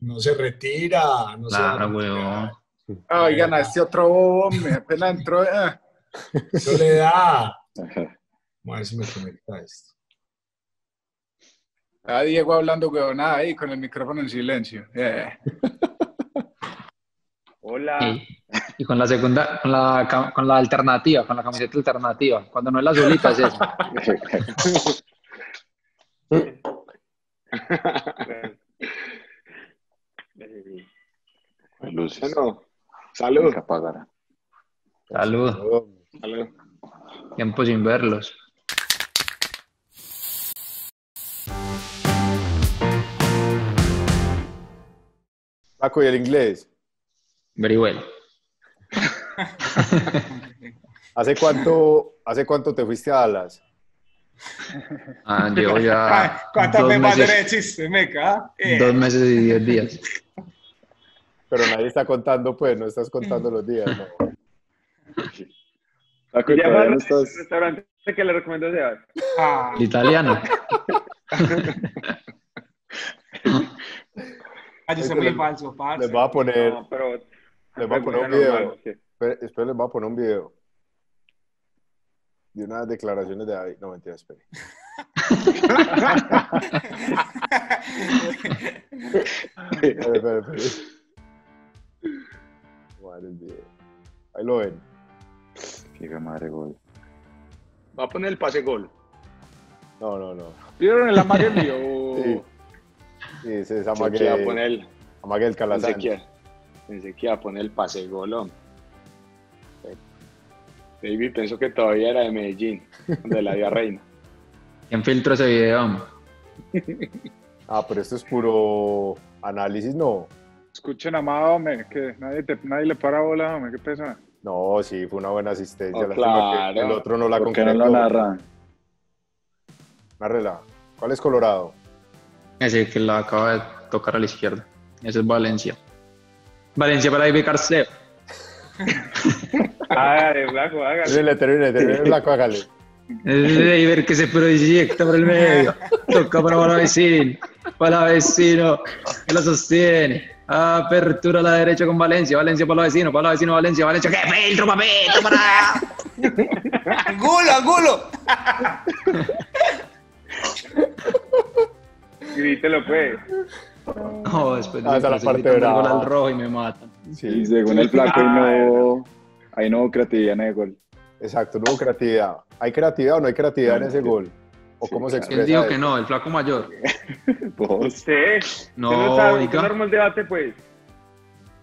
No se retira, no Claro, se weón. Ay, ganaste otro hombre, apenas entró. ah. Soledad. Vamos a ver si me conecta esto. Ah, Diego hablando huevonada ahí con el micrófono en silencio. Eh. Hola. Y, y con la segunda, con la, con la alternativa, con la camiseta alternativa. Cuando no es la azulita, es esa. Eh, Luces. Bueno, salud. Apagara. Salud. Salud. Tiempo sin verlos. Paco, ¿y el inglés? Very well. ¿Hace cuánto, ¿Hace cuánto te fuiste a Dallas? Ah, llevo ya ¿Cuántas memas meses, derechiste, meca? Eh. dos meses y diez días. Pero nadie está contando, pues, no estás contando los días, ¿no? Paco, Ya va no estás. restaurante que le recomiendo a. Ah, italiano. ah, yo soy muy falso, parce. Les voy a poner, No, pero les voy a poner un video. normal, sí. Espera, espera, les voy a poner un video. De unas declaraciones de David. No, mentira, espere. Espere, espere, espere. Madre mía. Ahí lo ven. Qué madre gol. Va a poner el pase gol. No, no, no. ¿Vieron el amague mío? Sí. Sí, ese es Pensé que iba a Amague, poner el, Amague Calazán. que, pensé que iba a poner el pase gol. hombre. Baby, pienso que todavía era de Medellín, de la Vía Reina. ¿Quién filtró ese video? Ah, pero esto es puro análisis, no. Escuchen, amado, hombre, que nadie, te, nadie le para bola, hombre, qué pesa. No, sí, fue una buena asistencia. Oh, claro. El otro no la ¿Por qué no concretó. lo narran? Nárrela. ¿Cuál es Colorado? Ese que la acaba de tocar a la izquierda. Ese es Valencia. Valencia para Ivy Carceo. Hágale, flaco, hágale. Termine, termine, termine, Blanco, hágale. Es de ver que se proyecta por el medio. Toca para la vecino. Para vecino. Que lo sostiene. Apertura a la derecha con Valencia. Valencia para la vecino. Para la vecino Valencia. Valencia. ¡Qué filtro, papito! Para. ¡Angulo, angulo! Grítelo, pues. No, después Ah, esa es la parte el brava. al rojo y me matan. Y Sí, según el flaco, ahí no, ahí no hubo creatividad en el gol. exacto, no hubo creatividad. ¿Hay creatividad o no hay creatividad en ese gol? ¿O Sí, cómo se expresa? ¿Quién dijo eso? que no? El flaco mayor. Vos. Usted. No, usted no sabe, oiga. usted no armó el debate, pues.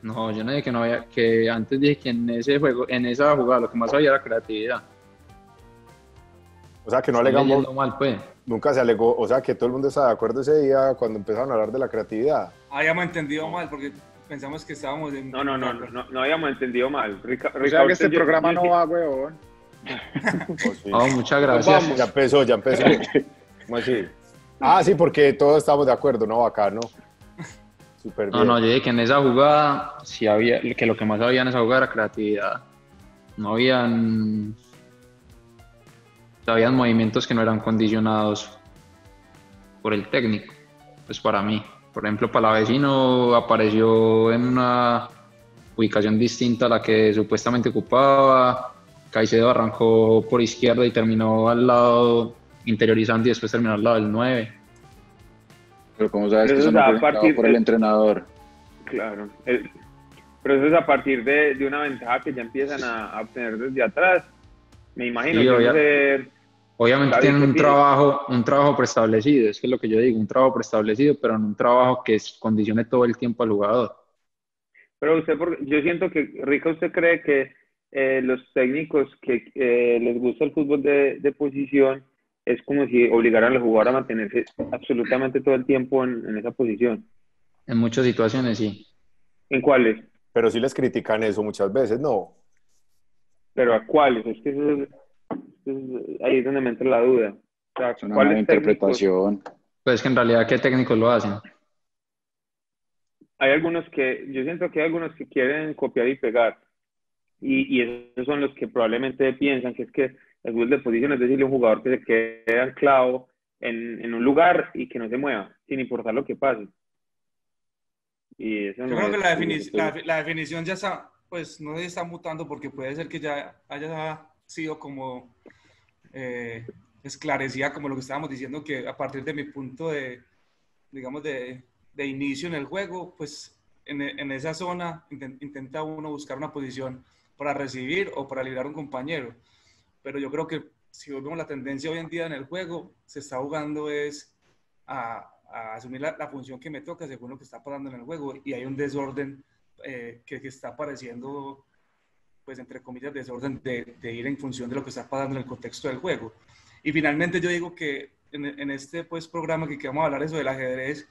No, yo no dije que no había, que antes dije que en ese juego, en esa jugada lo que más había era creatividad. O sea, que no alegamos, mal, pues. nunca se alegó, o sea, que todo el mundo estaba de acuerdo ese día cuando empezaron a hablar de la creatividad. Habíamos entendido mal porque pensamos que estábamos en. No, no, no, no, no, no habíamos entendido mal. Rica, O sea que este programa yo- no va, weón. Oh, sí. Oh, muchas gracias. Ya empezó, ya empezó. ¿Cómo así? Ah, sí, porque todos estamos de acuerdo, ¿no? Bacano. Súper No, bien. no, yo dije que en esa jugada, sí había, que lo que más había en esa jugada era creatividad. No habían. habían movimientos que no eran condicionados por el técnico. Pues para mí. Por ejemplo, Palavecino apareció en una ubicación distinta a la que supuestamente ocupaba. Caicedo arrancó por izquierda y terminó al lado interiorizando y después terminó al lado del 9. Pero como sabes que Eso eso no es a fue indicado partir por el de- entrenador. Claro. El- pero eso es a partir de, de una ventaja que ya empiezan a, a obtener desde atrás. Me imagino Sí, que obvia- eso Obviamente David, tienen ¿qué un trabajo, un trabajo preestablecido, es que es lo que yo digo, un trabajo preestablecido, pero no un trabajo que condicione todo el tiempo al jugador. Pero usted, porque yo siento que, Rica, usted cree que eh, los técnicos que eh, les gusta el fútbol de, de posición es como si obligaran al jugador a mantenerse absolutamente todo el tiempo en, en esa posición. En muchas situaciones sí. ¿En cuáles? Pero sí les critican eso muchas veces, ¿no? Pero ¿a cuáles? Es que eso es- es- ahí es donde me entra la duda. O sea, Es una ¿cuáles mala técnicos? interpretación. Pues es que en realidad, ¿qué técnicos lo hacen? Hay algunos que, yo siento que hay algunos que quieren copiar y pegar. Y, y esos son los que probablemente piensan que es que el fútbol de posición es decirle a un jugador que se quede anclado en, en un lugar y que no se mueva, sin importar lo que pase. Y eso Yo no creo que es- la, defini- la, la definición ya está, pues no se está mutando porque puede ser que ya haya sido como eh, esclarecida como lo que estábamos diciendo, que a partir de mi punto de, digamos, de, inicio en el juego, pues en, esa zona inten- intenta uno buscar una posición para recibir o para liberar a un compañero. Pero yo creo que si vemos la tendencia hoy en día en el juego, se está jugando es a, asumir la, función que me toca según lo que está pasando en el juego y hay un desorden eh, que está apareciendo, pues entre comillas, desorden de, de ir en función de lo que está pasando en el contexto del juego. Y finalmente yo digo que en, en este pues, programa que, que vamos a hablar eso del ajedrez,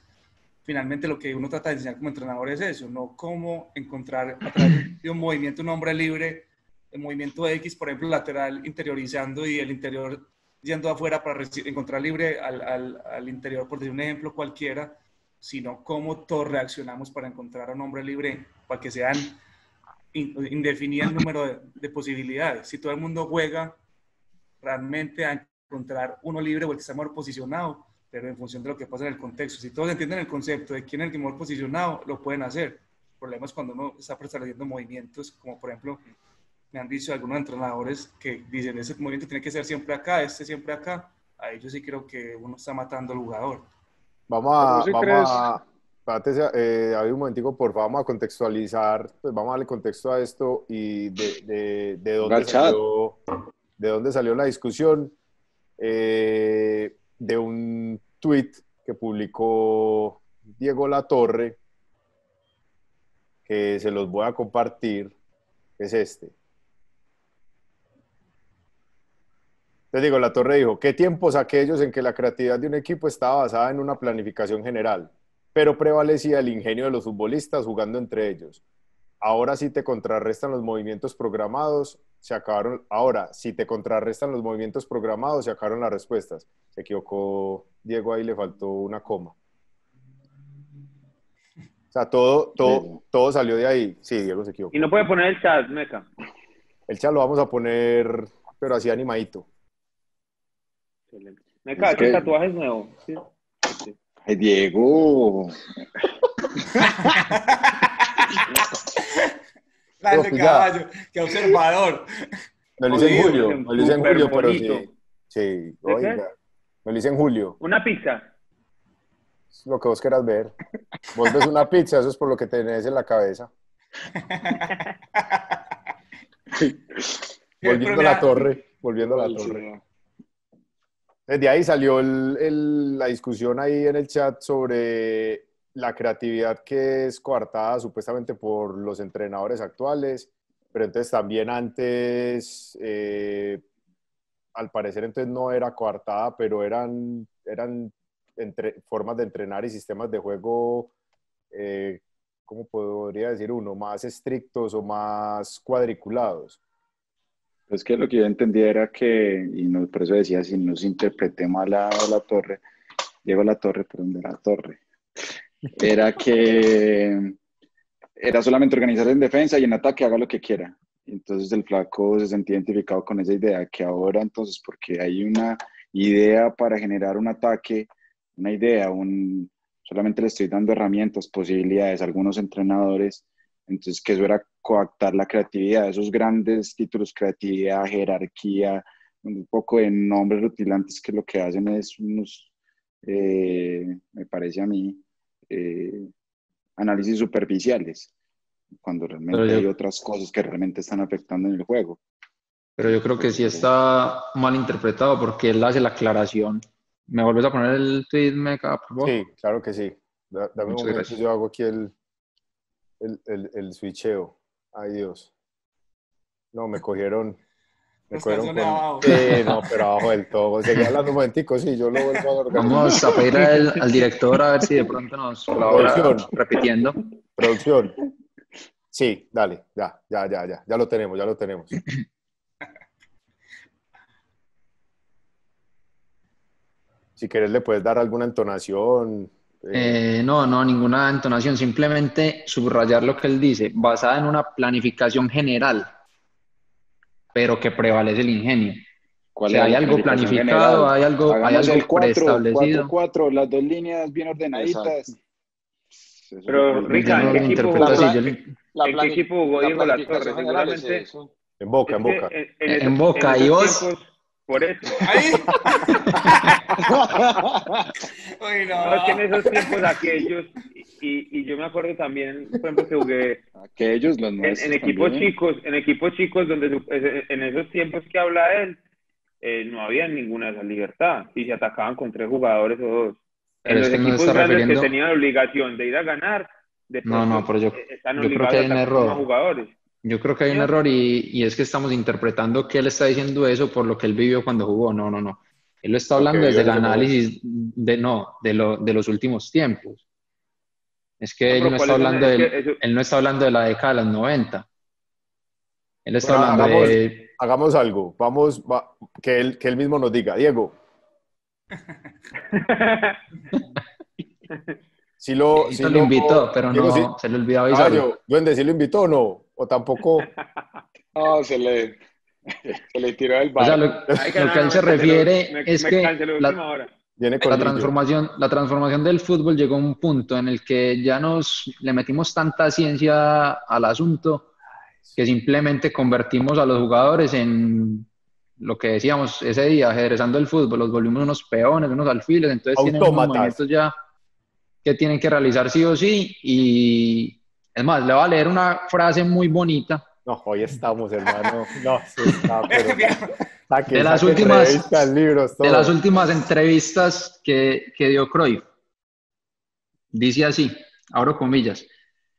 finalmente lo que uno trata de enseñar como entrenador es eso, no cómo encontrar a través de un movimiento un hombre libre, el movimiento X, por ejemplo, lateral interiorizando y el interior yendo afuera para encontrar libre al, al, al interior, por decir un ejemplo cualquiera, sino cómo todos reaccionamos para encontrar a un hombre libre, para que sean in- indefinido el número de, de posibilidades. Si todo el mundo juega realmente a encontrar uno libre o el que está mejor posicionado, pero en función de lo que pasa en el contexto. Si todos entienden el concepto de quién es el que mejor posicionado, lo pueden hacer. El problema es cuando uno está estableciendo movimientos, como por ejemplo, me han dicho algunos entrenadores que dicen, ese movimiento tiene que ser siempre acá, este siempre acá. Ahí yo sí creo que uno está matando al jugador. Vamos a, vamos crees- a, espérate, eh, David, un momentico, por favor, vamos a contextualizar, pues vamos a darle contexto a esto y de, de, de dónde salió, de dónde salió la discusión, eh, de un tweet que publicó Diego Latorre, que se los voy a compartir, es este. Entonces digo, la torre dijo, ¿qué tiempos aquellos en que la creatividad de un equipo estaba basada en una planificación general, pero prevalecía el ingenio de los futbolistas jugando entre ellos? Ahora si te contrarrestan los movimientos programados, se acabaron. Ahora, si te contrarrestan los movimientos programados, se acabaron las respuestas. Se equivocó Diego, ahí le faltó una coma. O sea, todo, todo, todo salió de ahí. Sí, Diego se equivocó. Y no puede poner el chat, Meca. El chat lo vamos a poner, pero así animadito. Excelente. Meca, Es ¿qué que- tatuaje es nuevo? Sí. Ay, Diego. Grande caballo, qué observador. Me lo hice en julio, me lo hice en julio, pero sí. Sí, oiga. Me lo hice en julio. Una pizza. Es lo que vos quieras ver. Vos ves una pizza, eso es por lo que tenés en la cabeza. Volviendo a la torre, volviendo a la torre. Desde ahí salió la discusión ahí en el chat sobre la creatividad que es coartada supuestamente por los entrenadores actuales, pero entonces también antes, eh, al parecer entonces no era coartada, pero eran, formas de entrenar y sistemas de juego, eh, ¿cómo podría decir uno? Más estrictos o más cuadriculados. Es que lo que yo entendía era que, y no, por eso decía, si no se interpreté mal a la torre, Diego la torre, perdón, de la torre, era que era solamente organizarse en defensa y en ataque haga lo que quiera. Entonces el flaco se sentía identificado con esa idea, que ahora entonces, porque hay una idea para generar un ataque, una idea, un, solamente le estoy dando herramientas, posibilidades algunos entrenadores, entonces que eso era coactar la creatividad, esos grandes títulos, creatividad, jerarquía, un poco de nombres rutilantes que lo que hacen es unos, eh, me parece a mí, eh, análisis superficiales, cuando realmente yo- hay otras cosas que realmente están afectando en el juego. Pero yo creo que sí está mal interpretado porque él hace la aclaración. ¿Me vuelves a poner el tweet, Meca, por favor? Sí, claro que sí. Da- Dame un Muchas momento, gracias. yo hago aquí el, el, el, el switcheo. Ay, Dios. No, me cogieron. Me cogieron con... abajo. Sí, no, pero abajo del todo. Seguía hablando un momentico, sí, yo lo vuelvo a organizar. Vamos a pedir al, al director a ver si de pronto nos colabora Producción. repitiendo. Producción. Sí, dale, ya, ya, ya, ya. Ya lo tenemos, ya lo tenemos. Si quieres le puedes dar alguna entonación. Eh, no, no, ninguna entonación, simplemente subrayar lo que él dice, basada en una planificación general, pero que prevalece el ingenio. ¿Cuál O sea, es hay algo planificado, general? hay algo, hay Hagamos algo el 4, preestablecido. 4, 4, las dos líneas bien ordenaditas. Pero, Rica, ¿en qué equipo así, yo La ¿En qué equipo jugó Diego Boca, en Boca. en, Boca, ¿y vos? tiempos, por eso. Ahí. Uy, no. No, es que en esos tiempos aquellos, y, y yo me acuerdo también, por ejemplo, que jugué Aquellos, los en, nuestros en equipos también. chicos, en equipos chicos donde su- en esos tiempos que habla él, eh, no había ninguna de esa libertad y se atacaban con tres jugadores o dos. Pero En los no equipos grandes refiriendo- que tenían la obligación de ir a ganar, de No, no, pero yo- eh, están yo creo obligados que hay a un error. jugadores. Yo creo que hay un error y, y es que estamos interpretando que él está diciendo eso por lo que él vivió cuando jugó. No, no, no. Él lo está hablando desde el análisis de, no, de, lo, de los últimos tiempos. Es que No, él no está hablando Es del, que eso- él no está hablando de la década de los 90. Él está Bueno, hablando hagamos- de... Hagamos algo. Vamos, va- que, él, que él mismo nos diga. Diego, si lo, Sí, si lo invitó, pero Diego, no, se le olvidó Ah, avisarlo. yo, Duende, ¿sí lo invitó o no? O tampoco. No, se le, se le tiró el O sea, lo, Ay, que lo que él se refiere me- es me que la- la transformación, la transformación del fútbol llegó a un punto en el que ya nos le metimos tanta ciencia al asunto que simplemente convertimos a los jugadores en lo que decíamos ese día, ajedrezando el fútbol, los volvimos unos peones, unos alfiles, entonces tienen unos movimientos ya que tienen que realizar sí o sí y es más, le voy a leer una frase muy bonita No, hoy estamos, hermano. No, sí está, pero. Saque, De las últimas- libros, de las últimas entrevistas que, que dio Cruyff. Dice así, abro comillas,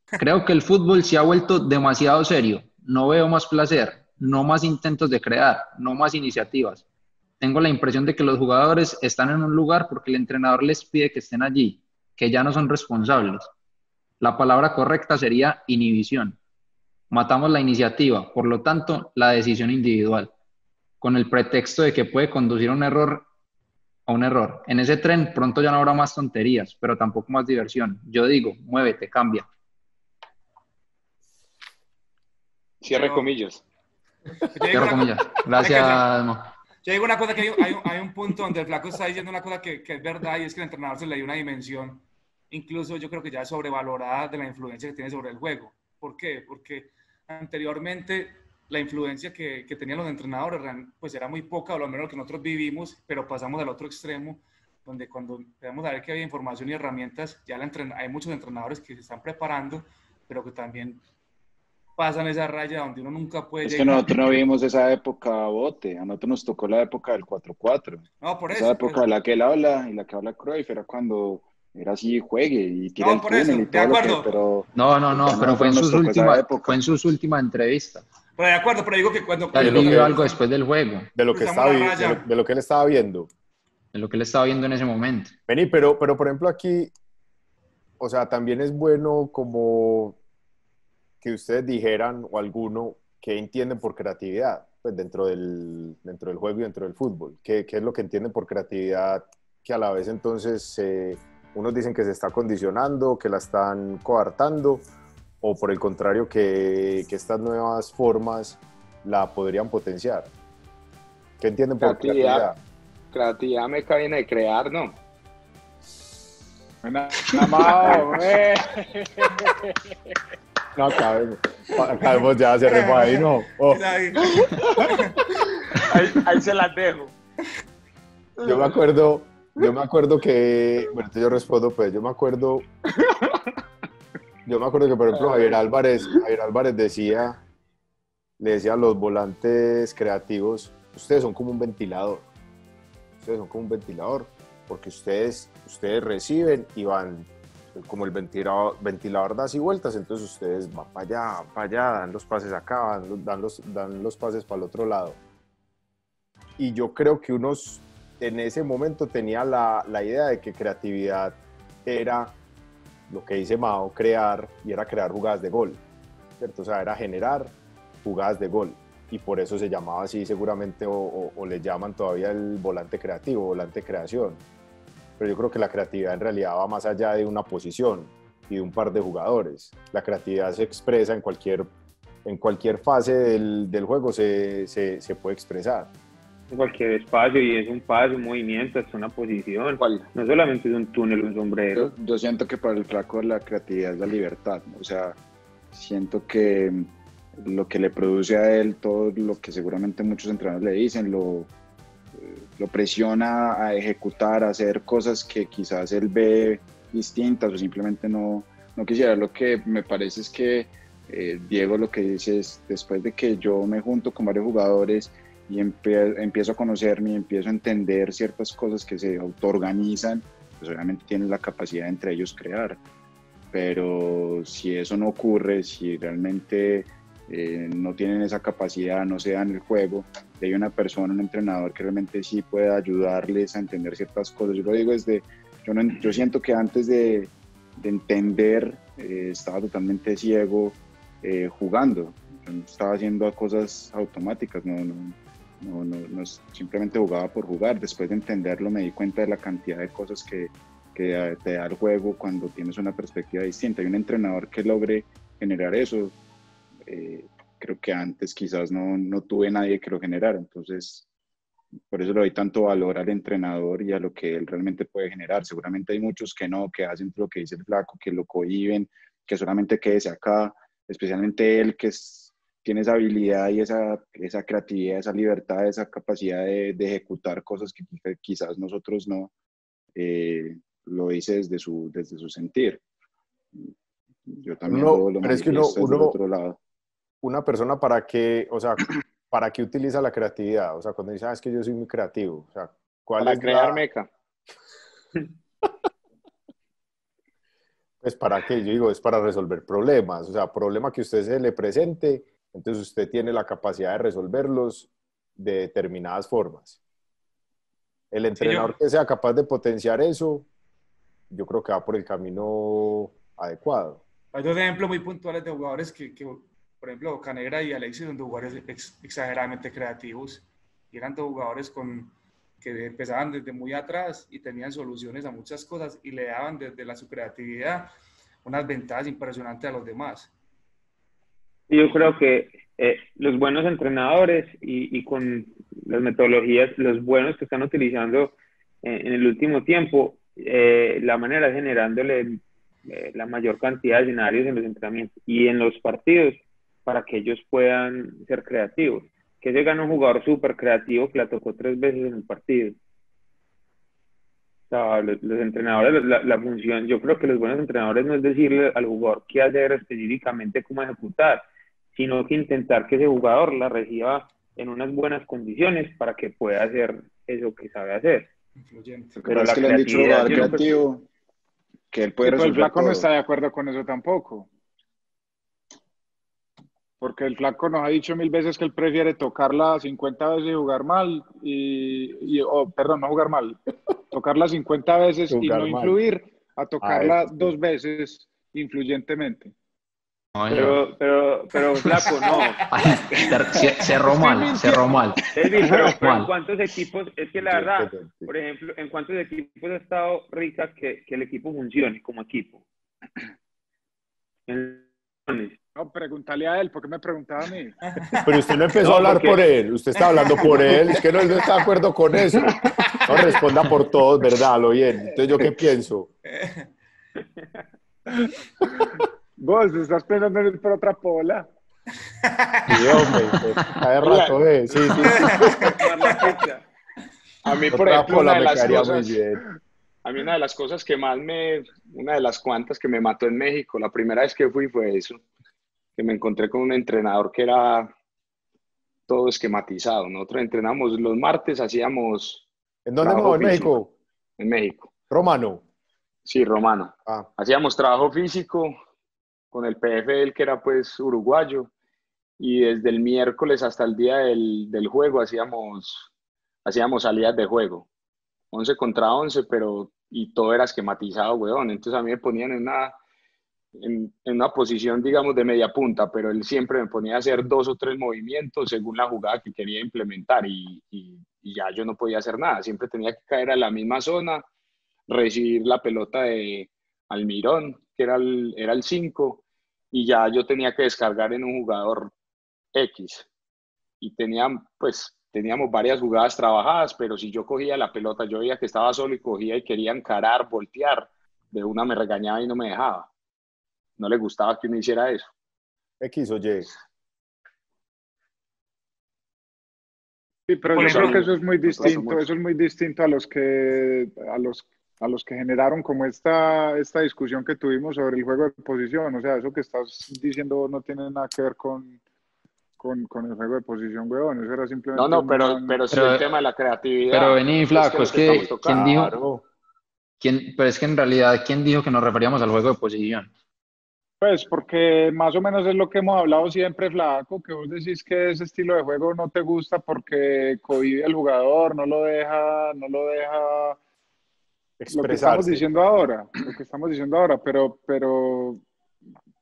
creo que el fútbol se ha vuelto demasiado serio, no veo más placer, no más intentos de crear, no más iniciativas. Tengo la impresión de que los jugadores están en un lugar porque el entrenador les pide que estén allí, que ya no son responsables. La palabra correcta sería inhibición. Matamos la iniciativa, por lo tanto, la decisión individual con el pretexto de que puede conducir a un error a un error. En ese tren pronto ya no habrá más tonterías, pero tampoco más diversión. Yo digo, muévete, cambia. Cierre comillas. Una- comillas. Gracias. Yo digo una cosa que hay, hay un- hay un punto donde el flaco está diciendo una cosa que, que es verdad y es que el entrenador se le dio una dimensión, incluso yo creo que ya sobrevalorada de la influencia que tiene sobre el juego. ¿Por qué? Porque anteriormente la influencia que, que tenían los entrenadores pues era muy poca, o lo menos lo que nosotros vivimos, pero pasamos al otro extremo, donde cuando empezamos a ver que había información y herramientas, ya la hay muchos entrenadores que se están preparando, pero que también pasan esa raya donde uno nunca puede Es que llegar. nosotros no vivimos esa época bote, a nosotros nos tocó la época del 4-4. No, por Esa eso. época pues. de la que él habla y la que habla Cruyff era cuando era así, juegue y tira No, el por túnel eso, y de todo lo que, pero No, no, no, pero fue en sus últimas, época. fue en sus últimas entrevistas. Pero de acuerdo, pero digo que cuando... O sea, él lo vivió que- algo después del juego, De lo, que estaba, de, lo, de lo que él estaba viendo. de lo que él estaba viendo en ese momento. Vení, pero, pero por ejemplo aquí, o sea, también es bueno como que ustedes dijeran, o alguno, que entienden por creatividad, pues dentro del, dentro del juego y dentro del fútbol. ¿Qué, qué es lo que entienden por creatividad? Que a la vez entonces eh, unos dicen que se está condicionando, que la están coartando, o por el contrario, que, que estas nuevas formas la podrían potenciar. ¿Qué entienden por Creatividad. creatividad? Creatividad me viene de crear, ¿no? Hombre. No, acabemos. Acabemos ya, cerremos ahí, no. Oh, ahí se las dejo. yo me acuerdo, yo me acuerdo que, bueno, yo respondo, pues, yo me acuerdo, yo me acuerdo que, por ejemplo, Javier Álvarez, Javier Álvarez decía, le decía a los volantes creativos, ustedes son como un ventilador, ustedes son como un ventilador, porque ustedes, ustedes reciben y van, como el ventilador, ventilador da así vueltas, entonces ustedes van para allá, para allá, dan los pases acá, dan los, dan los pases para el otro lado. Y yo creo que unos en ese momento tenía la, la idea de que creatividad era lo que dice Mao, crear, y era crear jugadas de gol, ¿cierto? O sea, era generar jugadas de gol. Y por eso se llamaba así seguramente, o, o- le llaman todavía el volante creativo, volante creación. Pero yo creo que la creatividad en realidad va más allá de una posición y de un par de jugadores. La creatividad se expresa en cualquier, en cualquier fase del, del juego, se, se puede expresar. En cualquier espacio y es un paso, un movimiento, es una posición. ¿Cuál? No solamente es un túnel, un sombrero. Yo, yo siento que para el flaco la creatividad es la libertad. O sea, siento que lo que le produce a él, todo lo que seguramente muchos entrenadores le dicen, lo, lo presiona a ejecutar, a hacer cosas que quizás él ve distintas o simplemente no, no quisiera. Lo que me parece es que eh, Diego lo que dice es, después de que yo me junto con varios jugadores y empie- empiezo a conocerme y empiezo a entender ciertas cosas que se autoorganizan, pues obviamente tienen la capacidad entre ellos crear. Pero si eso no ocurre, si realmente eh, no tienen esa capacidad, no se dan el juego, hay una persona, un entrenador que realmente sí pueda ayudarles a entender ciertas cosas. Yo lo digo desde, yo, no, yo siento que antes de, de entender eh, estaba totalmente ciego eh, jugando. Yo estaba haciendo cosas automáticas, no, no, no, no, simplemente jugaba por jugar. Después de entenderlo me di cuenta de la cantidad de cosas que, que te da el juego cuando tienes una perspectiva distinta. Hay un entrenador que logre generar eso. eh, creo que antes quizás no, no tuve nadie que lo generara. Entonces, por eso le doy tanto valor al entrenador y a lo que él realmente puede generar. Seguramente hay muchos que no, que hacen lo que dice el flaco, que lo cohiben, que solamente quédese acá, especialmente él que es- tiene esa habilidad y esa, esa creatividad, esa libertad, esa capacidad de, de ejecutar cosas que quizá- quizás nosotros no, eh, lo dice desde su, desde su sentir. Yo también Uno- lo, pero es que uno- uno- otro lado. Una persona para qué, o sea, para qué utiliza la creatividad, o sea, cuando dice, ah, es que yo soy muy creativo, o sea, ¿cuál Para es crear la- meca. Pues para qué, yo digo, es para resolver problemas, o sea, problema que usted se le presente, entonces usted tiene la capacidad de resolverlos de determinadas formas. El entrenador que sea capaz de potenciar eso, yo creo que va por el camino adecuado. Hay dos ejemplos muy puntuales de jugadores que, que, por ejemplo, Canegra y Alexis son dos jugadores ex- exageradamente creativos. Y eran dos jugadores con, que empezaban desde muy atrás y tenían soluciones a muchas cosas y le daban desde la, su creatividad unas ventajas impresionantes a los demás. Yo creo que eh, los buenos entrenadores y, y con las metodologías, los buenos que están utilizando en, en el último tiempo, eh, la manera es generándole eh, la mayor cantidad de escenarios en los entrenamientos y en los partidos para que ellos puedan ser creativos. Que se gana un jugador súper creativo que la tocó tres veces en el partido. O sea, los, los entrenadores, la, la función, yo creo que los buenos entrenadores no es decirle al jugador qué hacer específicamente, cómo ejecutar, sino que intentar que ese jugador la reciba en unas buenas condiciones para que pueda hacer eso que sabe hacer. Influyente. Pero es la que le han dicho jugador creativo que él puede Sí, pero el resolver flaco no está de acuerdo con eso tampoco. Porque el flaco nos ha dicho mil veces que él prefiere tocarla 50 veces y jugar mal, y, perdón, no jugar mal, tocarla 50 veces y no mal. influir, a tocarla eso sí. dos veces influyentemente. Pero, pero, pero flaco, no. Cerró mal, cerró mal. Elvis, pero, pero en cuántos equipos, es que la verdad, por ejemplo, en cuántos equipos ha estado rica que, que el equipo funcione como equipo. No, pregúntale a él, ¿por qué me preguntaba a mí? Pero usted no empezó No, a hablar porque- por él, usted está hablando por él, es que no, él no está de acuerdo con eso. No responda por todos, ¿verdad? Lo bien. Entonces, ¿yo qué pienso? Vos estás pensando en ir por otra pola. Sí, hombre, pues, cada rato es. Sí, sí. A mí, por Otra ejemplo, pola una de las cosas, a mí una de las cosas que más me, una de las cuantas que me mató en México, la primera vez que fui fue eso, que me encontré con un entrenador que era todo esquematizado. Nosotros entrenamos los martes, hacíamos ¿En dónde no? ¿En. México? en México, Romano. sí, romano. Ah, Hacíamos trabajo físico con el PFL, que era pues uruguayo, y desde el miércoles hasta el día del, del juego hacíamos, hacíamos salidas de juego, 11 contra 11, pero y todo era esquematizado, weón. Entonces a mí me ponían en una, en, una posición, digamos, de media punta, pero él siempre me ponía a hacer dos o tres movimientos según la jugada que quería implementar y, y- y ya yo no podía hacer nada. Siempre tenía que caer a la misma zona, recibir la pelota de Almirón, que era el, era el 5, y ya yo tenía que descargar en un jugador X. Y tenía, pues, teníamos varias jugadas trabajadas, pero si yo cogía la pelota, yo veía que estaba solo y cogía y quería encarar, voltear, de una me regañaba y no me dejaba. No le gustaba que uno hiciera eso. X o Y. Sí, pero Por yo creo que eso es muy distinto, eso es muy distinto a los que a los a los que generaron como esta esta discusión que tuvimos sobre el juego de posición, o sea, eso que estás diciendo no tiene nada que ver con con, con el juego de posición, weón, eso era simplemente No, no, un- pero, pero sí el tema de la creatividad. Pero vení, flaco, es que, estamos tocando. ¿quién dijo? ¿Quién, pero es que en realidad, ¿quién dijo que nos referíamos al juego de posición? Pues porque más o menos es lo que hemos hablado siempre, Flaco, que vos decís que ese estilo de juego no te gusta porque cohibe al jugador, no lo deja, no lo deja lo que estamos diciendo ahora, lo que estamos diciendo ahora, pero, pero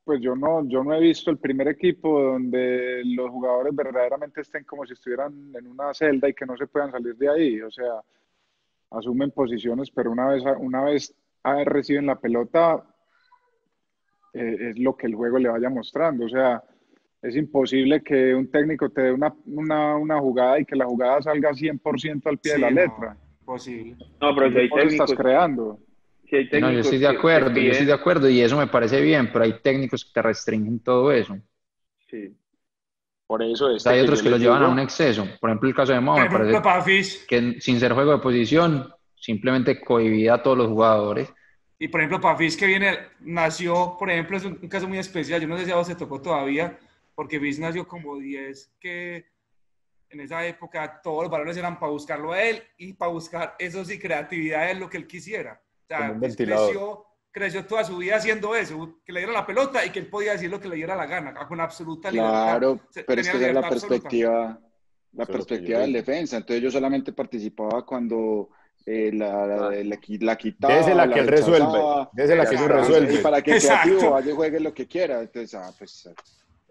pues yo no, yo no he visto el primer equipo donde los jugadores verdaderamente estén como si estuvieran en una celda y que no se puedan salir de ahí. O sea, asumen posiciones, pero una vez, una vez reciben la pelota, eh, es lo que el juego le vaya mostrando. O sea, es imposible que un técnico te dé una, una, una jugada y que la jugada salga 100% al pie de la letra. Posible. No, pero si hay Vos estás técnicos, creando. si hay No, yo técnicos estoy de acuerdo, yo estoy de acuerdo y eso me parece bien, pero hay técnicos que te restringen todo eso. Sí. Por eso este hay otros que lo llevan a un exceso. Por ejemplo, el caso de Mao Por me ejemplo, parece que sin ser juego de posición, simplemente cohibía a todos los jugadores. y por ejemplo, Pafis que viene, nació, por ejemplo, es un, un caso muy especial, yo no sé si a vos se tocó todavía, porque Fis nació como 10, que en esa época todos los balones eran para buscarlo a él y para buscar, eso sí, creatividad es lo que él quisiera. O sea, ventilador. creció, creció toda su vida haciendo eso, que le dieran la pelota y que él podía decir lo que le diera la gana, con absoluta libertad. Claro, pero es que esa es la absoluta. perspectiva, la Eso perspectiva del defensa. Entonces yo solamente participaba cuando eh, la, la, la, la quitaba. Désela que él resuelve. rechazaba. Désela que Exacto. resuelve. Y para que el creativo vaya y juegue lo que quiera. Entonces, ah, pues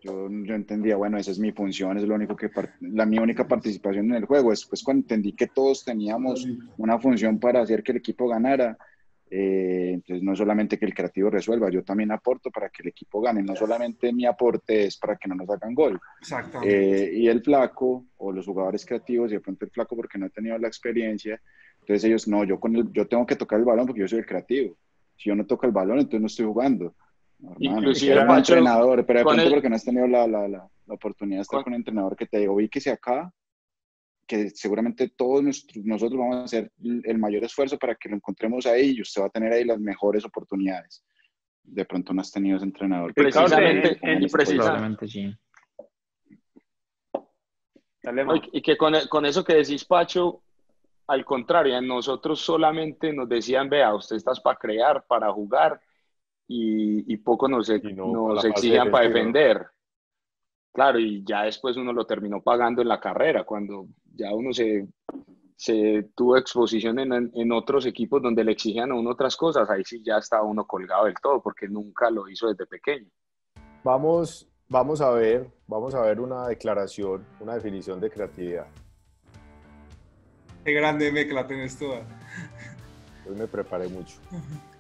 yo, yo entendía, bueno, esa es mi función, es lo único que la mi única participación en el juego. Después cuando entendí que todos teníamos una función para hacer que el equipo ganara, eh, entonces no solamente que el creativo resuelva, yo también aporto para que el equipo gane. No solamente mi aporte es para que no nos hagan gol. Exactamente. Eh, y el flaco o los jugadores creativos, y de pronto el flaco porque no he tenido la experiencia, entonces ellos, no, yo, con el, yo tengo que tocar el balón porque yo soy el creativo. Si yo no toco el balón, entonces no estoy jugando. No, hermano, Inclusive, era un entrenador, pero de pronto el- porque no has tenido la, la, la, la oportunidad de estar Con- con un entrenador que te diga, ubíquese acá, que seguramente todos nuestros- nosotros vamos a hacer el mayor esfuerzo para que lo encontremos ahí y usted va a tener ahí las mejores oportunidades. De pronto no has tenido ese entrenador. que Precisamente, "Pongan y esta precisa- Probablemente sí. Y- y que con, con eso que decís, Pacho, al contrario, a nosotros solamente nos decían, vea, usted estás para crear, para jugar, y, y poco nos, Y no nos exigían para defender. Claro, y ya después uno lo terminó pagando en la carrera, cuando ya uno se, se tuvo exposición en, en otros equipos donde le exigían a uno otras cosas, ahí sí ya estaba uno colgado del todo, porque nunca lo hizo desde pequeño. Vamos, vamos a ver, vamos a ver una declaración, una definición de creatividad. Qué grande me que la tenés toda. Hoy me preparé mucho.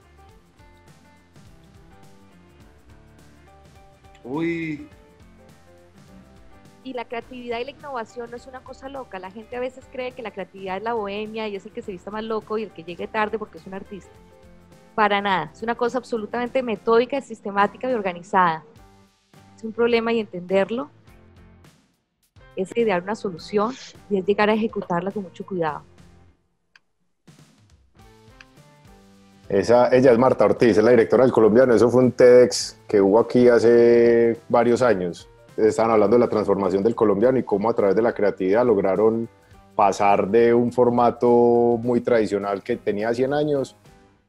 Uy, Y la creatividad y la innovación no es una cosa loca. La gente a veces cree que la creatividad es la bohemia y es el que se vista más loco y el que llegue tarde porque es un artista. Para nada. Es una cosa absolutamente metódica, sistemática y organizada. Es un problema y entenderlo es idear una solución y es llegar a ejecutarla con mucho cuidado. Esa, ella es Marta Ortiz, es la directora del colombiano. Eso fue un TEDx que hubo aquí hace varios años. Estaban hablando de la transformación del colombiano y cómo a través de la creatividad lograron pasar de un formato muy tradicional que tenía 100 años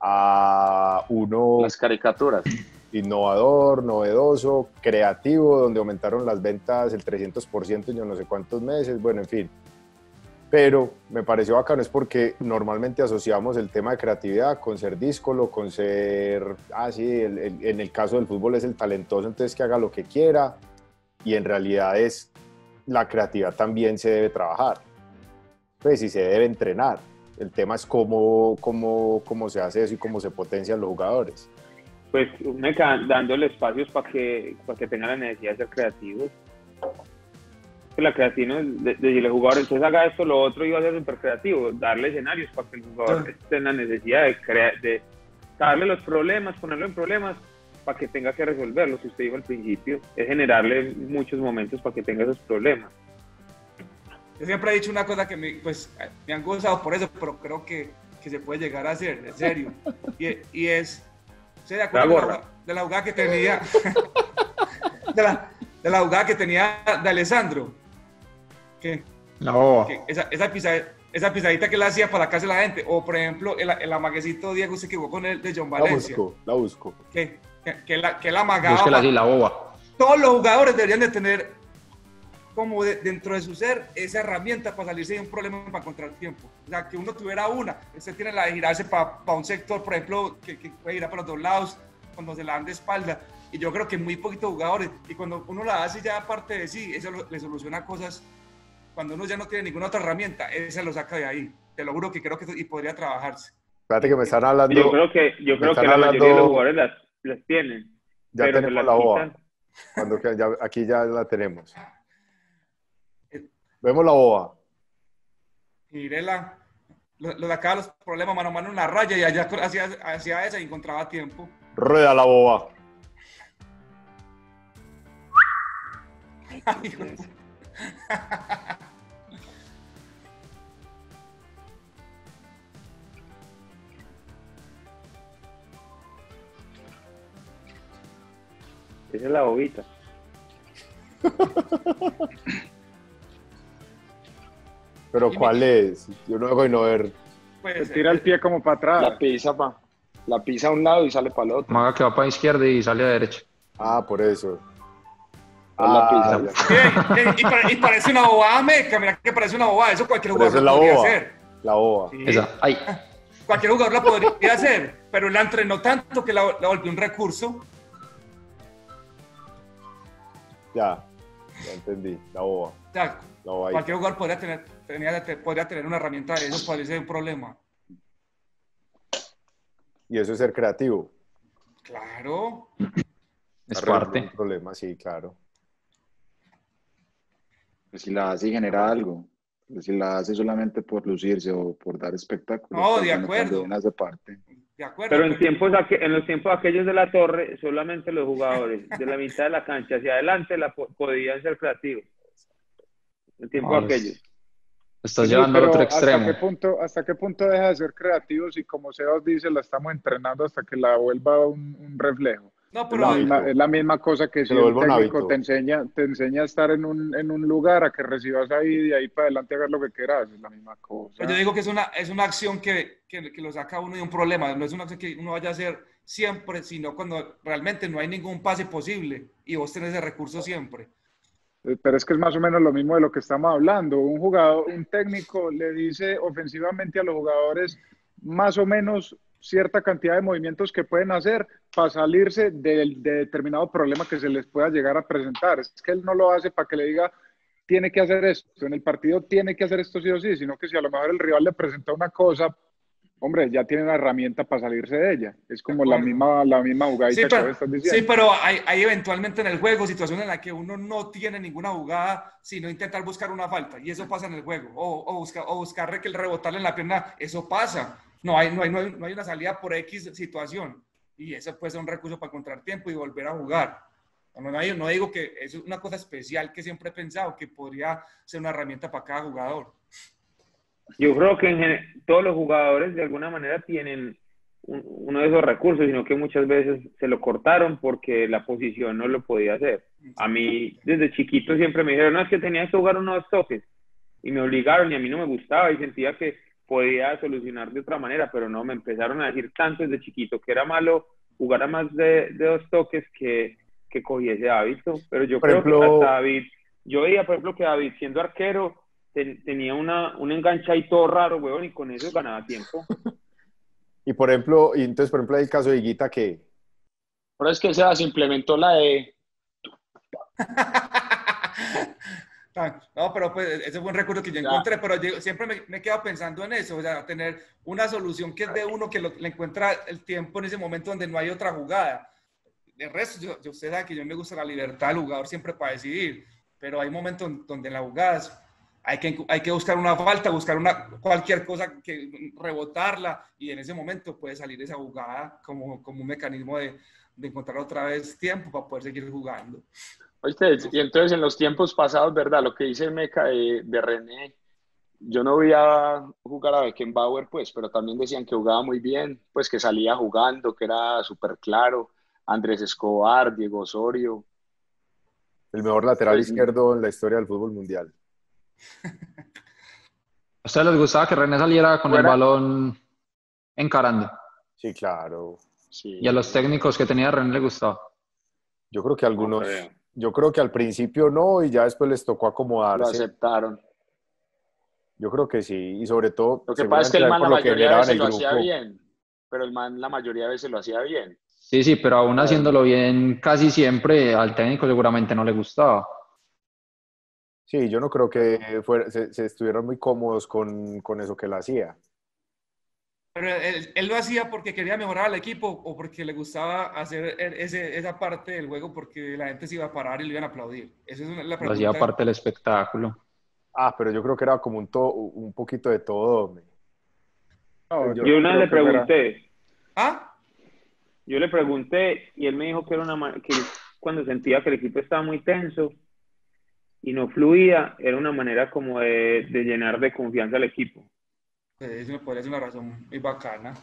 a uno Las caricaturas. innovador, novedoso, creativo, donde aumentaron las ventas el 300% en yo no sé cuántos meses, bueno, en fin. Pero me pareció bacano es porque normalmente asociamos el tema de creatividad con ser díscolo, con ser, ah, sí, el- el- en el caso del fútbol es el talentoso, entonces que haga lo que quiera, y en realidad es, la creatividad también se debe trabajar, pues y se debe entrenar. El tema es cómo, cómo, cómo se hace eso y cómo se potencian los jugadores. Pues dándole espacios para que, para que tengan la necesidad de ser creativos. Que la creatina es de- decirle al jugador, entonces haga esto, lo otro, y va a ser súper creativo, darle escenarios para que el jugador esté en la necesidad de, crea- de darle los problemas, ponerlo en problemas para que tenga que resolverlos, que usted dijo al principio, es generarle muchos momentos para que tenga esos problemas. Yo siempre he dicho una cosa que me, pues, me han gozado por eso, pero creo que, que se puede llegar a hacer, en serio. Y, y es, ¿se de acuerdo La de la, de la jugada que tenía? de, la, de la jugada que tenía de Alessandro. Que, La boba. que esa, esa, esa pisadita que él hacía para la casa de la gente. O, por ejemplo, el, el amaguecito Diego, que jugó con él de John La Valencia. busco, la busco. Que, que, que la, que él amagaba. Búsquela así, la boba. todos los jugadores deberían de tener como de- dentro de su ser esa herramienta para salirse de un problema para encontrar tiempo. O sea, que uno tuviera una. Usted tiene la de girarse para un sector, por ejemplo, que, que puede girar para los dos lados cuando se la dan de espalda. Y yo creo que muy poquitos jugadores. Y cuando uno la hace ya aparte de sí, eso lo- le soluciona cosas. Cuando uno ya no tiene ninguna otra herramienta, esa lo saca de ahí. Te lo juro que creo que y podría trabajarse. Espérate que me están hablando. Yo creo que, yo creo que la mayoría de hablando- los jugadores las, las tienen. ya pero tenemos las la boba. Cuando que ya- aquí ya la tenemos. Eh. Vemos la boba. Girela, lo, lo sacaba los problemas mano a mano en la raya y allá hacía, hacía esa y encontraba tiempo. Rueda la boba. Ay, es la bobita. Pero ¿cuál es? Yo no dejo no ver. Pues, Tira el pie como para atrás. La pisa, pa. La pisa a un lado y sale para el otro. Maga que va para izquierda y sale a derecha. Ah, por eso. Es la Ah, pizza. y, pare- y parece una bobada meca, mira que parece una bobada, eso cualquier jugador esa es lo la podría boba. hacer. La boba. Sí, Esa. Ay. Cualquier jugador la podría hacer, pero la entrenó tanto que la, la volvió un recurso. Ya. Ya entendí. La boba. Sea, La boba cualquier jugador podría tener, tenía- podría tener una herramienta de eso, podría ser un problema. Y eso es ser creativo. Claro. Es Arreglar parte. Un problema, sí, claro. Pues si la hace y genera algo. Pero si la hace solamente por lucirse o por dar espectáculo. No, pues de acuerdo. hace parte. De acuerdo. Pero en, tiempos en los tiempos aquellos de la torre, solamente los jugadores de la mitad de la cancha hacia adelante la po- podían ser creativos. En tiempos Ah, aquellos. Estás Sí, llevando al otro ¿hasta extremo. qué, punto, ¿Hasta qué punto deja de ser creativos? Y como Sebas dice, la estamos entrenando hasta que la vuelva un, un reflejo. No, Es pero la, misma, es la misma cosa que si un técnico te enseña, te enseña a estar en un, en un lugar, a que recibas ahí y de ahí para adelante hagas lo que quieras. Es la misma cosa. Pero yo digo que es una, es una acción que, que, que lo saca a uno de un problema. No es una acción que uno vaya a hacer siempre, sino cuando realmente no hay ningún pase posible y vos tenés ese recurso siempre. Eh, Pero es que es más o menos lo mismo de lo que estamos hablando. Un jugador, un técnico le dice ofensivamente a los jugadores más o menos cierta cantidad de movimientos que pueden hacer para salirse del- de, determinado problema que se les pueda llegar a presentar. Es que él no lo hace para que le diga tiene que hacer esto, en el partido tiene que hacer esto sí o sí, sino que si a lo mejor el rival le presenta una cosa, hombre, ya tiene una herramienta para salirse de ella. Es como la misma, la misma jugadita Sí, que pero, vos estás diciendo. sí, pero hay, hay eventualmente en el juego situaciones en las que uno no tiene ninguna jugada, sino intentar buscar una falta. Y eso pasa en el juego. O, o, buscar, o buscar que el rebotarle en la pierna, eso pasa. No hay, no, hay, no, hay, no hay una salida por X situación. Y eso puede ser un recurso para encontrar tiempo y volver a jugar. No, no, no digo que es una cosa especial que siempre he pensado, que podría ser una herramienta para cada jugador. Yo creo que en todos los jugadores de alguna manera tienen un- uno de esos recursos, sino que muchas veces se lo cortaron porque la posición no lo podía hacer. A mí, desde chiquito siempre me dijeron, no, es que tenías que jugar unos toques. Y me obligaron y a mí no me gustaba y sentía que podía solucionar de otra manera, pero no, me empezaron a decir tanto desde chiquito que era malo jugar a más de, de dos toques que, que cogí ese hábito. Pero yo Por creo ejemplo- que hasta David, yo veía, por ejemplo, que David siendo arquero ten- tenía una, un enganche ahí todo raro, weón, y con eso ganaba tiempo. Y por ejemplo, y entonces, por ejemplo, hay el caso de Higuita que Pero es que Sebas implementó la de No, pero pues ese fue un recurso que yo encontré, pero yo siempre me, me he quedado pensando en eso, o sea, tener una solución que es de uno que lo- le encuentra el tiempo en ese momento donde no hay otra jugada. De resto, yo, yo- usted sabe que yo me gusta la libertad del jugador siempre para decidir. pero hay momentos donde en las jugadas hay que, hay que buscar una falta, buscar una, cualquier cosa que rebotarla y en ese momento puede salir esa jugada como, como un mecanismo de, de encontrar otra vez tiempo para poder seguir jugando. Oíste, y entonces en los tiempos pasados, ¿verdad? Lo que dice Meca de, de René, yo no veía jugar a Beckenbauer, pues, pero también decían que jugaba muy bien, pues que salía jugando, que era súper claro. Andrés Escobar, Diego Osorio. El mejor lateral Pues, izquierdo en la historia del fútbol mundial. ¿A ustedes les gustaba que René saliera con el Fuera. balón encarando? Sí, claro. Sí. Y a los técnicos que tenía René les gustaba. Yo creo que algunos, creo. yo creo que al principio no y ya después les tocó Lo acomodarse. aceptaron. Yo creo que sí, y sobre todo Lo que pasa es que el man la lo mayoría de veces el lo hacía bien, pero el man la mayoría de veces lo hacía bien. Sí, sí, pero aún haciéndolo bien casi siempre al técnico seguramente no le gustaba. Sí, yo no creo que fuera- se, se estuvieran muy cómodos con, con eso que él hacía. Pero él, él lo hacía porque quería mejorar al equipo o porque le gustaba hacer e- ese, esa parte del juego porque la gente se iba a parar y le iban a aplaudir. Esa es la Lo hacía pregunta. parte del espectáculo. Ah, pero yo creo que era como un, to- un poquito de todo. No, Yo Yo una le era- pregunté, ¿Ah? yo le pregunté y él me dijo que era una que cuando sentía que el equipo estaba muy tenso y no fluía, era una manera como de, de llenar de confianza al equipo. Pues eso me ser una razón muy bacana.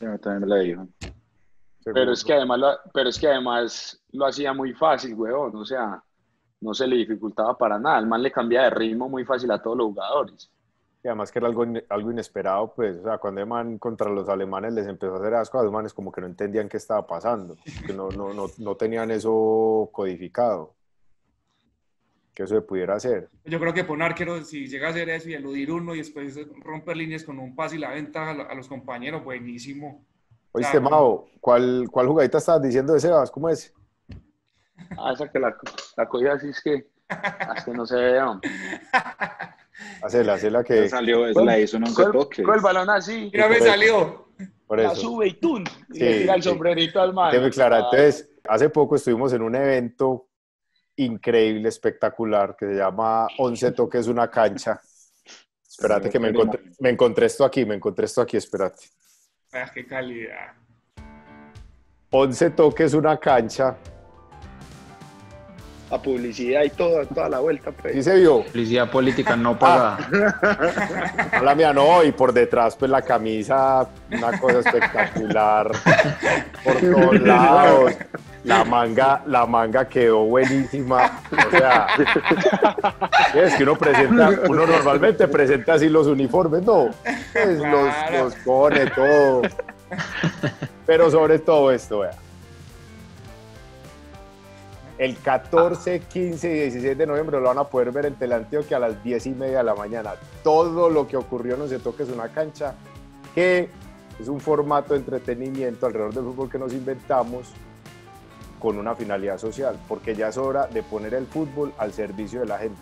Yo también me lo dijo. Pero es que además lo, pero es que además lo hacía muy fácil, huevón. O sea, no se le dificultaba para nada. El man le cambia de ritmo muy fácil a todos los jugadores. Y además que era algo, algo inesperado, pues, o sea, cuando el man contra los alemanes les empezó a hacer asco, a los manes como que no entendían qué estaba pasando, que no, no, no, no tenían eso codificado, que eso se pudiera hacer. Yo creo que poner arquero, si llega a hacer eso y eludir uno y después romper líneas con un pase y la ventaja a lo- a los compañeros, buenísimo. Oíste, Claro. Mao, ¿cuál, ¿cuál jugadita estabas diciendo de Sebas? ¿Cómo es? Ah, esa que la, la cogía así es que, ah, es que no se ve. hombre. Hacela, hacela que... salió, esa la hizo en 11 Coge toques. coge el balón así, Mira, me por eso. salió. Por la eso. sube y ¡tun! Y Sí, le tira el sí. sombrerito al clara. Ah, Entonces, hace poco estuvimos en un evento increíble, espectacular, que se llama 11 toques una cancha. Espérate que me encontré, me encontré esto aquí, me encontré esto aquí, espérate. Ah, qué calidad. 11 toques una cancha. La publicidad y todo, toda la vuelta. Pues. ¿Sí se vio? Publicidad política no pagada. La mía no, y por detrás pues la camisa, una cosa espectacular por todos lados. La manga, la manga quedó buenísima. O sea, es que uno presenta, uno normalmente presenta así los uniformes, no, pues los, los pone todo. Pero sobre todo esto, vea. El 14, 15 y 16 de noviembre lo van a poder ver en Teleantioquia a las 10 y media de la mañana. Todo lo que ocurrió no se toque es una cancha que es un formato de entretenimiento alrededor del fútbol que nos inventamos con una finalidad social, porque ya es hora de poner el fútbol al servicio de la gente.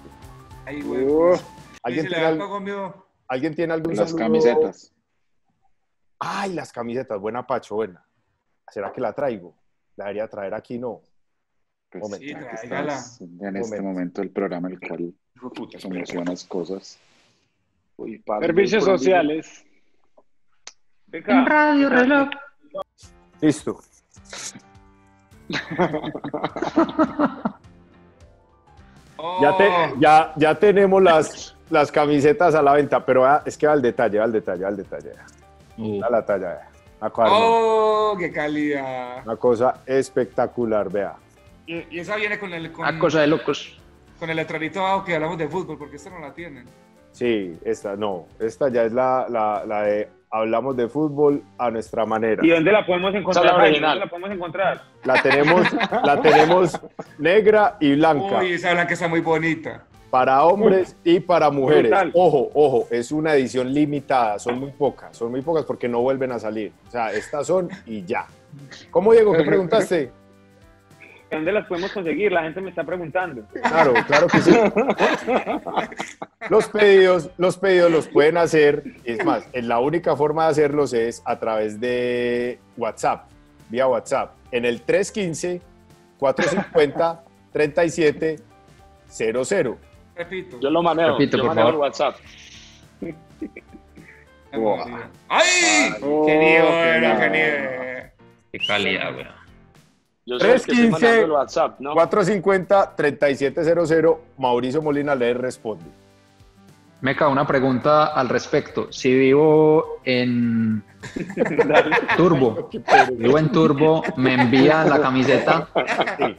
Ahí, güey. Uf, ¿Alguien tiene, al- el. ¿alguien tiene algún Las saludo? camisetas. Ay, las camisetas, buena Pacho, buena. ¿Será que la traigo? La debería traer aquí, no. Pues, Momento. Sí, que estás en este Momento. del programa, el cual promocionas cosas. Uy, parce, servicios sociales. Venga, Radio reloj. Listo. Ya, te- Oh, ya, ya tenemos las, las camisetas a la venta, pero ah, es que va al detalle, va al detalle, va al detalle. Uh, A la talla, vea. Oh, qué calidad. una cosa espectacular, vea. Y, y esa viene con el, con, una cosa de locos. con el letrerito abajo que hablamos de fútbol, porque esta no la tienen. Sí, esta no. Esta ya es la, la, la de hablamos de fútbol a nuestra manera. ¿y dónde la podemos encontrar? Esa es la original. ¿Dónde la podemos encontrar? La tenemos, la tenemos negra y blanca. Uy, esa blanca está muy bonita. Para hombres y para mujeres. Brutal. Ojo, ojo, es una edición limitada, son muy pocas, son muy pocas porque no vuelven a salir. O sea, estas son y ya. ¿Cómo, Diego? ¿Qué preguntaste? ¿Dónde las podemos conseguir? La gente me está preguntando. Claro, claro que sí. Los pedidos, los pedidos los pueden hacer, es más, es la única forma de hacerlos es a través de WhatsApp, vía WhatsApp, en el 315 450 37 00. Repito. Yo lo manejo, Repito, yo por manejo el favor. WhatsApp. ¡Ay! Oh, ¡Qué nieve, claro. qué nieve! Qué calidad, weón. Yo soy el que estoy 315, manejando el WhatsApp, ¿no? 450-3700, Mauricio Molina le responde. Meca, una pregunta al respecto. Si vivo en Turbo, vivo en Turbo, me envían la camiseta. Sí.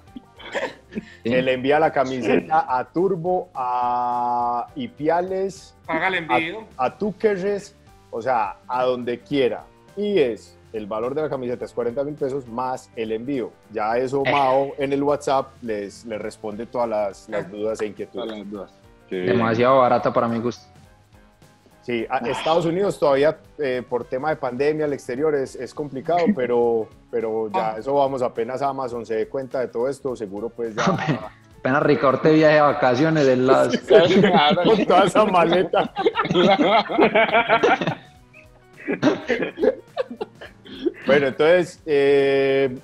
Sí. Él envía la camiseta a Turbo, a Ipiales, Paga el envío. a Túqueres, o sea, a donde quiera. Y es, el valor de la camiseta es 40 mil pesos más el envío. Ya eso Eh. Mao en el WhatsApp les, les responde todas las, las dudas e Todas inquietudes. las dudas. Demasiado barata para mi gusto. Sí, a- Estados Unidos todavía eh, por tema de pandemia al exterior es, es complicado, pero, pero ya eso vamos, apenas Amazon se dé cuenta de todo esto, seguro pues ya Apenas Ricardo te viaje de vacaciones de las... Con toda esa maleta. Bueno, entonces, eh,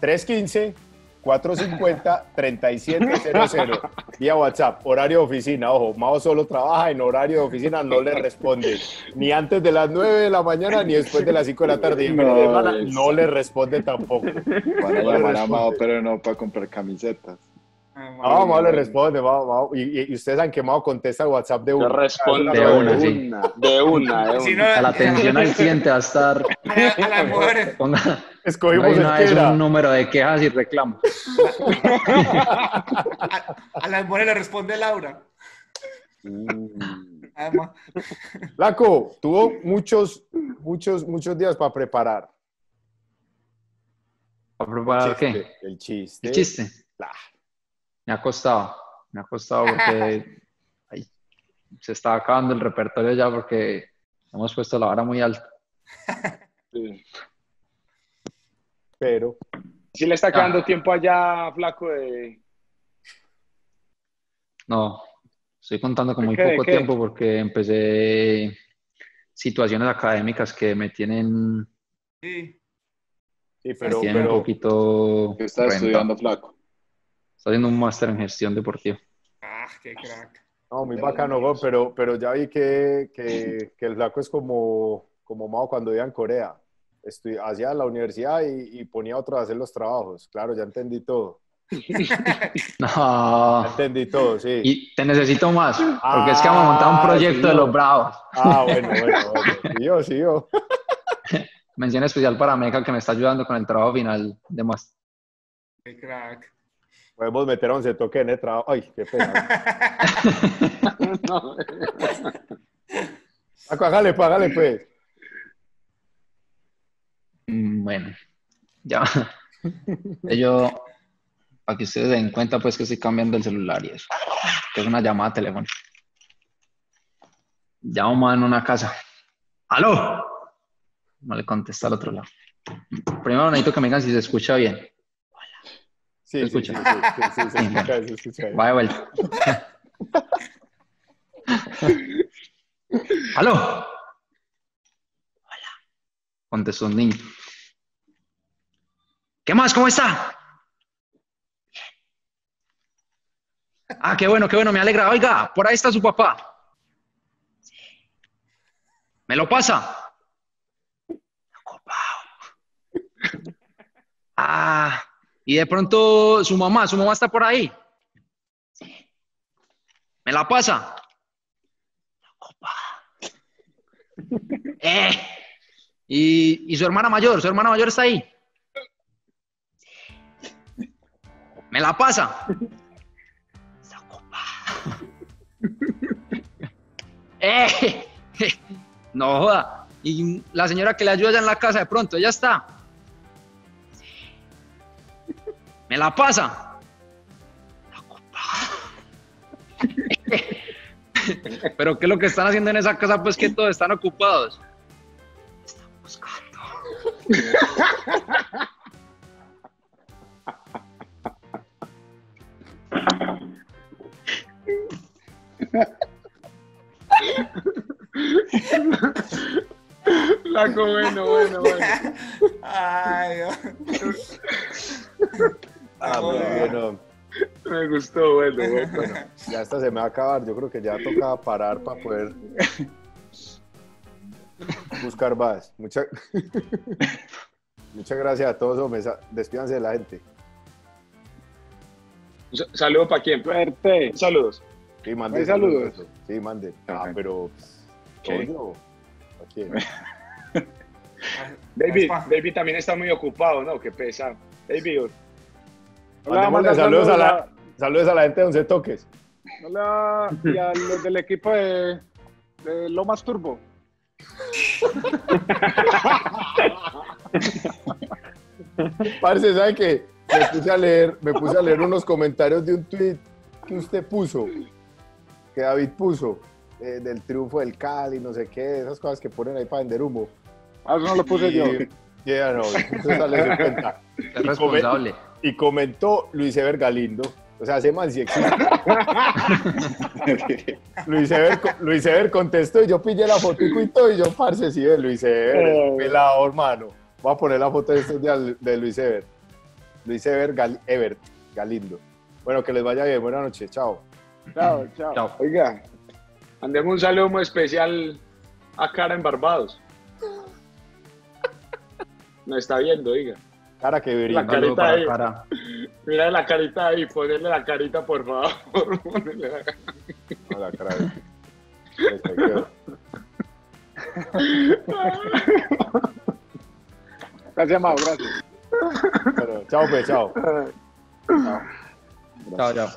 315-450-3700 vía WhatsApp, horario de oficina. Ojo, Mao solo trabaja en horario de oficina, no le responde ni antes de las 9 de la mañana ni después de las 5 de la tarde. No, le responde tampoco. Van a llamar a Mao, pero no para comprar camisetas. No, Mao le responde, Mao, Mao. Y, y- y ustedes han que Mao contesta el WhatsApp de Yo uno. respondo De de una, una, sí. de una, de Si una. no, la atención al cliente va a estar... a, la- a las mujeres. Ponga, Escogimos una vez era. un número de quejas y reclamos. A, a las mujeres le responde Laura. Mm. Además, Laco, tuvo muchos, muchos, muchos días para preparar. ¿Para preparar Chiste, qué? El chiste. El chiste. Ah. Me ha costado. Me ha costado porque ay, se está acabando el repertorio ya porque hemos puesto la vara muy alta. Sí. Pero, Sí le está quedando Ah. tiempo allá, flaco, de... No, estoy contando con ¿De muy qué, poco tiempo porque empecé situaciones académicas que me tienen, sí. sí, me pero, tienen un pero poquito ¿Qué está estudiando, flaco? Estoy haciendo un máster en gestión deportiva. Ah, qué crack. no, muy bacano, güey, pero, pero ya vi que, que, que el flaco es como, como Mao cuando vivía en Corea. Estu- hacía la universidad y, y ponía a otro a hacer los trabajos. Claro, ya entendí todo. Ya No, entendí todo, sí. y te necesito más, porque es que vamos a montar un Ah, proyecto sí, de los Bravos. Ah, bueno, bueno, bueno. Sí, yo, sí, yo. Mención especial para Meca que me está ayudando con el trabajo final de máster. Qué crack. Podemos meter a once toque en el trabajo. Ay, qué pena. No. Paco, hágale, pues, hágale, pues. Mm, Bueno, ya. Yo, para que ustedes se den cuenta, pues que estoy cambiando el celular y eso. Que es una llamada telefónica. Llamo en una casa. ¡Aló! No le contesta al otro lado. Primero necesito que me digan si se escucha bien. Sí, ¿Se sí, escucha? sí, sí, sí, sí, se Sí, escucha, se escucha. Va de vuelta. ¡Aló! Hola. Contestó un niño. ¿Qué más? ¿Cómo está? Ah, qué bueno, qué bueno, me alegra. Oiga, por ahí está su papá. ¿Me lo pasa? Ocupado. Ah, y de pronto su mamá, su mamá está por ahí. ¿Me la pasa? Ocupada. Eh, y, y su hermana mayor, su hermana mayor está ahí. ¿Me la pasa? Eh, no joda. Y la señora que le ayuda allá en la casa de pronto, ya está. ¿Me la pasa? Ocupada. Pero ¿qué es lo que están haciendo en esa casa? Pues que todos están ocupados. Están buscando. Flaco, bueno, bueno, bueno. Ay, Dios. Ah, muy bien, no. Me gustó, bueno, bueno. Ya esta se me va a acabar. Yo creo que ya toca parar para poder buscar más. Muchas Muchas gracias a todos. hombre. Sa- Despídanse de la gente. Un sa- saludo para quién. Suerte. Saludos. Sí, mande ¿Hay saludos? Sí, mande. Ah, Ajá. pero. ¿Qué? ¿Coño? ¿A quién? David. David también está muy ocupado, ¿no? Qué pesa. David, Hola, Mandémosle manda saludos a saludos la, saludos a la gente de Once Toques. Hola, y a los del equipo de, de Lomas Turbo. Parce, ¿sabe qué? Me puse a leer, me puse a leer unos comentarios de un tweet que usted puso, que David puso, eh, del triunfo del Cali, no sé qué, esas cosas que ponen ahí para vender humo. Ah, eso no lo puse yo. Y, ya no, entonces sale su cuenta. Es responsable. Y comentó Luis Ever Galindo. O sea, ese man sí existe. Luis Ever, Luis Ever contestó y yo pillé la fotico y todo. Y yo, parce, sí, de Luis Ever, Oh. pelado, hermano. Voy a poner la foto de estos días de Luis Ever. Luis Ever, Gal- Ever Galindo. Bueno, que les vaya bien. Buenas noches. Chao. Chao, chao. Chao. oiga, mandemos un saludo muy especial a Cara en Barbados. Nos está viendo, oiga. Cara que La. Un saludo carita para ahí. cara. Mira la carita ahí, ponerle la carita, por favor. Ponerle la. No, la cara. Gracias, Mau, gracias. Bueno, chao, pues, chao. Chao, chao.